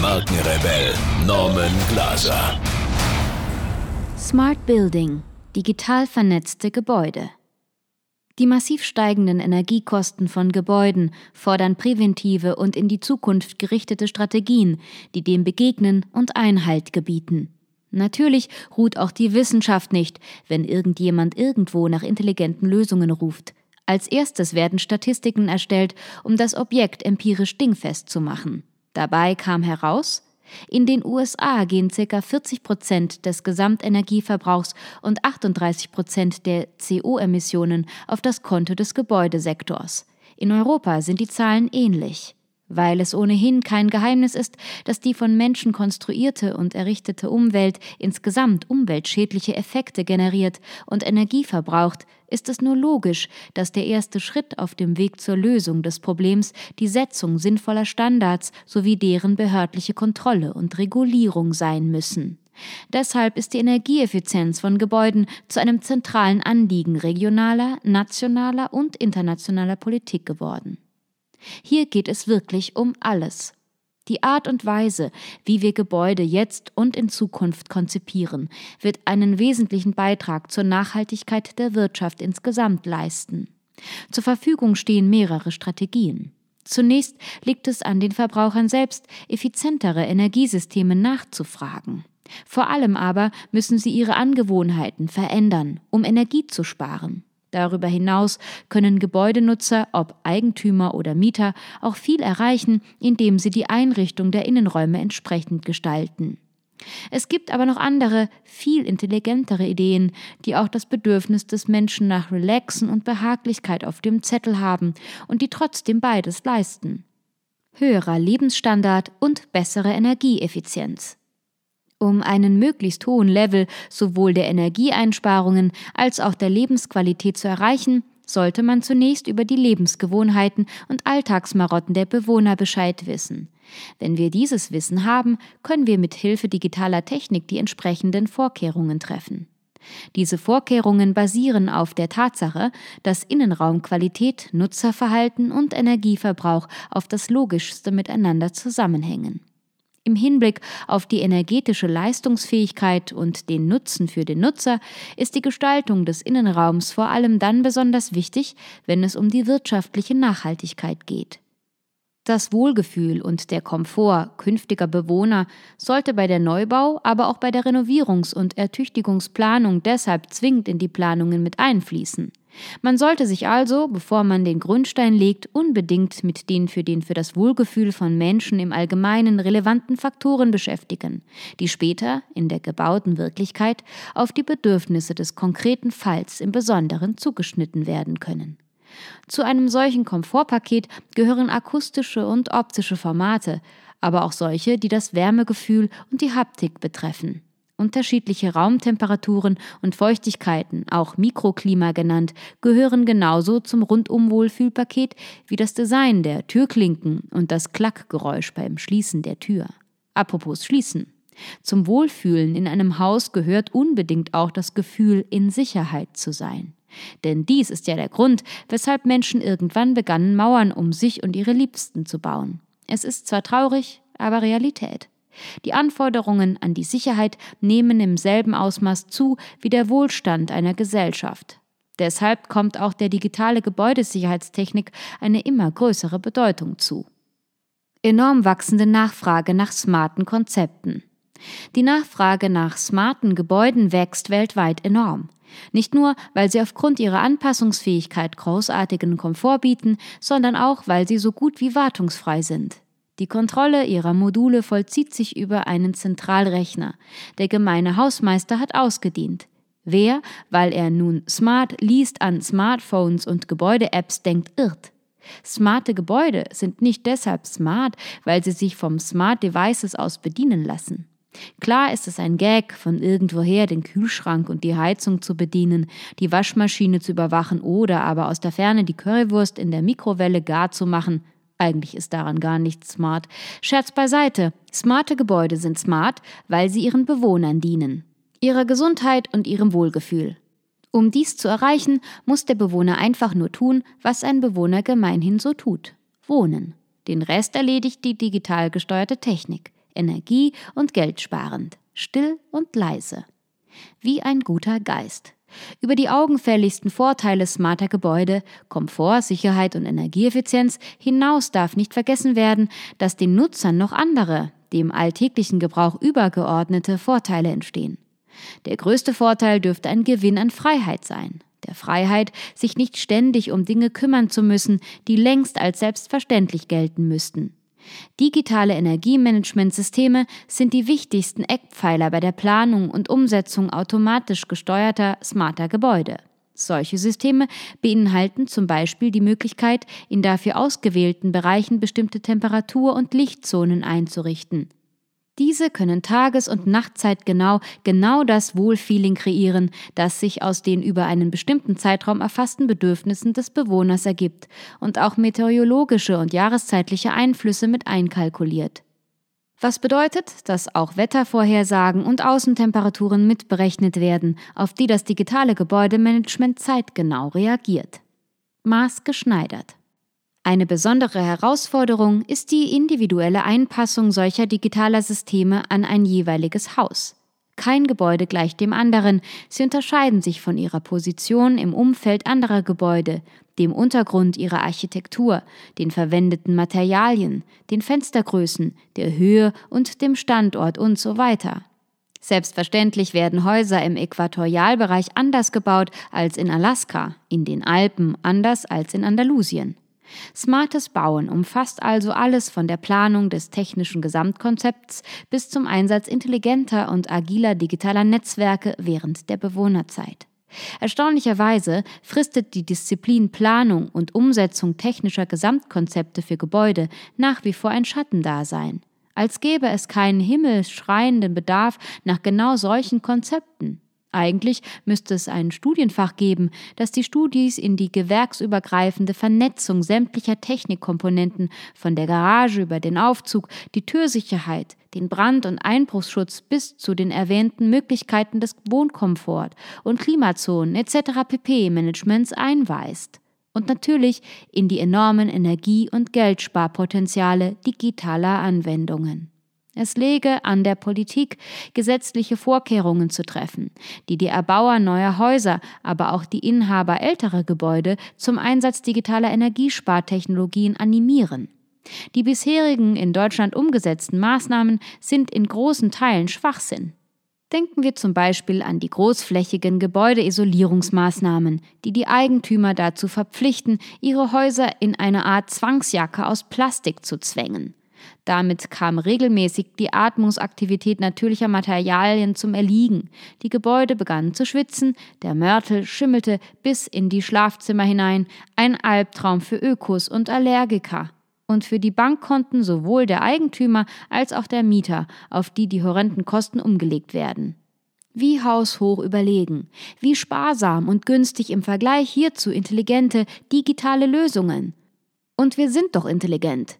Markenrebell Norman Glaser. Smart Building. Digital vernetzte Gebäude. Die massiv steigenden Energiekosten von Gebäuden fordern präventive und in die Zukunft gerichtete Strategien, die dem begegnen und Einhalt gebieten. Natürlich ruht auch die Wissenschaft nicht, wenn irgendjemand irgendwo nach intelligenten Lösungen ruft. Als erstes werden Statistiken erstellt, um das Objekt empirisch dingfest zu machen. Dabei kam heraus, in den USA gehen ca. 40 Prozent des Gesamtenergieverbrauchs und 38 Prozent der CO-Emissionen auf das Konto des Gebäudesektors. In Europa sind die Zahlen ähnlich weil es ohnehin kein Geheimnis ist, dass die von Menschen konstruierte und errichtete Umwelt insgesamt umweltschädliche Effekte generiert und Energie verbraucht, ist es nur logisch, dass der erste Schritt auf dem Weg zur Lösung des Problems die Setzung sinnvoller Standards sowie deren behördliche Kontrolle und Regulierung sein müssen. Deshalb ist die Energieeffizienz von Gebäuden zu einem zentralen Anliegen regionaler, nationaler und internationaler Politik geworden. Hier geht es wirklich um alles. Die Art und Weise, wie wir Gebäude jetzt und in Zukunft konzipieren, wird einen wesentlichen Beitrag zur Nachhaltigkeit der Wirtschaft insgesamt leisten. Zur Verfügung stehen mehrere Strategien. Zunächst liegt es an den Verbrauchern selbst, effizientere Energiesysteme nachzufragen. Vor allem aber müssen sie ihre Angewohnheiten verändern, um Energie zu sparen. Darüber hinaus können Gebäudenutzer, ob Eigentümer oder Mieter, auch viel erreichen, indem sie die Einrichtung der Innenräume entsprechend gestalten. Es gibt aber noch andere, viel intelligentere Ideen, die auch das Bedürfnis des Menschen nach Relaxen und Behaglichkeit auf dem Zettel haben und die trotzdem beides leisten. Höherer Lebensstandard und bessere Energieeffizienz. Um einen möglichst hohen Level sowohl der Energieeinsparungen als auch der Lebensqualität zu erreichen, sollte man zunächst über die Lebensgewohnheiten und Alltagsmarotten der Bewohner Bescheid wissen. Wenn wir dieses Wissen haben, können wir mit Hilfe digitaler Technik die entsprechenden Vorkehrungen treffen. Diese Vorkehrungen basieren auf der Tatsache, dass Innenraumqualität, Nutzerverhalten und Energieverbrauch auf das Logischste miteinander zusammenhängen. Im Hinblick auf die energetische Leistungsfähigkeit und den Nutzen für den Nutzer ist die Gestaltung des Innenraums vor allem dann besonders wichtig, wenn es um die wirtschaftliche Nachhaltigkeit geht. Das Wohlgefühl und der Komfort künftiger Bewohner sollte bei der Neubau, aber auch bei der Renovierungs- und Ertüchtigungsplanung deshalb zwingend in die Planungen mit einfließen. Man sollte sich also, bevor man den Grundstein legt, unbedingt mit den für den für das Wohlgefühl von Menschen im Allgemeinen relevanten Faktoren beschäftigen, die später, in der gebauten Wirklichkeit, auf die Bedürfnisse des konkreten Falls im Besonderen zugeschnitten werden können. Zu einem solchen Komfortpaket gehören akustische und optische Formate, aber auch solche, die das Wärmegefühl und die Haptik betreffen. Unterschiedliche Raumtemperaturen und Feuchtigkeiten, auch Mikroklima genannt, gehören genauso zum Rundum-Wohlfühlpaket wie das Design der Türklinken und das Klackgeräusch beim Schließen der Tür. Apropos Schließen. Zum Wohlfühlen in einem Haus gehört unbedingt auch das Gefühl, in Sicherheit zu sein. Denn dies ist ja der Grund, weshalb Menschen irgendwann begannen, Mauern um sich und ihre Liebsten zu bauen. Es ist zwar traurig, aber Realität. Die Anforderungen an die Sicherheit nehmen im selben Ausmaß zu wie der Wohlstand einer Gesellschaft. Deshalb kommt auch der digitale Gebäudesicherheitstechnik eine immer größere Bedeutung zu. Enorm wachsende Nachfrage nach smarten Konzepten. Die Nachfrage nach smarten Gebäuden wächst weltweit enorm. Nicht nur, weil sie aufgrund ihrer Anpassungsfähigkeit großartigen Komfort bieten, sondern auch, weil sie so gut wie wartungsfrei sind. Die Kontrolle ihrer Module vollzieht sich über einen Zentralrechner. Der gemeine Hausmeister hat ausgedient. Wer, weil er nun smart liest an Smartphones und Gebäude-Apps denkt, irrt. Smarte Gebäude sind nicht deshalb smart, weil sie sich vom Smart Devices aus bedienen lassen. Klar ist es ein Gag, von irgendwoher den Kühlschrank und die Heizung zu bedienen, die Waschmaschine zu überwachen oder aber aus der Ferne die Currywurst in der Mikrowelle gar zu machen. Eigentlich ist daran gar nichts smart. Scherz beiseite. Smarte Gebäude sind smart, weil sie ihren Bewohnern dienen. Ihrer Gesundheit und ihrem Wohlgefühl. Um dies zu erreichen, muss der Bewohner einfach nur tun, was ein Bewohner gemeinhin so tut. Wohnen. Den Rest erledigt die digital gesteuerte Technik. Energie- und Geldsparend. Still und leise. Wie ein guter Geist. Über die augenfälligsten Vorteile smarter Gebäude, Komfort, Sicherheit und Energieeffizienz hinaus darf nicht vergessen werden, dass den Nutzern noch andere, dem alltäglichen Gebrauch übergeordnete Vorteile entstehen. Der größte Vorteil dürfte ein Gewinn an Freiheit sein, der Freiheit, sich nicht ständig um Dinge kümmern zu müssen, die längst als selbstverständlich gelten müssten. Digitale Energiemanagementsysteme sind die wichtigsten Eckpfeiler bei der Planung und Umsetzung automatisch gesteuerter, smarter Gebäude. Solche Systeme beinhalten zum Beispiel die Möglichkeit, in dafür ausgewählten Bereichen bestimmte Temperatur- und Lichtzonen einzurichten. Diese können tages- und nachtzeitgenau genau das Wohlfeeling kreieren, das sich aus den über einen bestimmten Zeitraum erfassten Bedürfnissen des Bewohners ergibt und auch meteorologische und jahreszeitliche Einflüsse mit einkalkuliert. Was bedeutet, dass auch Wettervorhersagen und Außentemperaturen mitberechnet werden, auf die das digitale Gebäudemanagement zeitgenau reagiert. Maßgeschneidert. Eine besondere Herausforderung ist die individuelle Einpassung solcher digitaler Systeme an ein jeweiliges Haus. Kein Gebäude gleicht dem anderen, sie unterscheiden sich von ihrer Position im Umfeld anderer Gebäude, dem Untergrund ihrer Architektur, den verwendeten Materialien, den Fenstergrößen, der Höhe und dem Standort und so weiter. Selbstverständlich werden Häuser im Äquatorialbereich anders gebaut als in Alaska, in den Alpen anders als in Andalusien. Smartes Bauen umfasst also alles von der Planung des technischen Gesamtkonzepts bis zum Einsatz intelligenter und agiler digitaler Netzwerke während der Bewohnerzeit. Erstaunlicherweise fristet die Disziplin Planung und Umsetzung technischer Gesamtkonzepte für Gebäude nach wie vor ein Schattendasein, als gäbe es keinen himmelschreienden Bedarf nach genau solchen Konzepten. Eigentlich müsste es ein Studienfach geben, das die Studis in die gewerksübergreifende Vernetzung sämtlicher Technikkomponenten von der Garage über den Aufzug, die Türsicherheit, den Brand- und Einbruchsschutz bis zu den erwähnten Möglichkeiten des Wohnkomfort und Klimazonen etc. pp. Managements einweist. Und natürlich in die enormen Energie- und Geldsparpotenziale digitaler Anwendungen. Es läge an der Politik, gesetzliche Vorkehrungen zu treffen, die die Erbauer neuer Häuser, aber auch die Inhaber älterer Gebäude zum Einsatz digitaler Energiespartechnologien animieren. Die bisherigen in Deutschland umgesetzten Maßnahmen sind in großen Teilen Schwachsinn. Denken wir zum Beispiel an die großflächigen Gebäudeisolierungsmaßnahmen, die die Eigentümer dazu verpflichten, ihre Häuser in eine Art Zwangsjacke aus Plastik zu zwängen. Damit kam regelmäßig die Atmungsaktivität natürlicher Materialien zum Erliegen. Die Gebäude begannen zu schwitzen, der Mörtel schimmelte bis in die Schlafzimmer hinein, ein Albtraum für Ökos und Allergiker. Und für die Bankkonten sowohl der Eigentümer als auch der Mieter, auf die die horrenden Kosten umgelegt werden. Wie haushoch überlegen, wie sparsam und günstig im Vergleich hierzu intelligente digitale Lösungen. Und wir sind doch intelligent.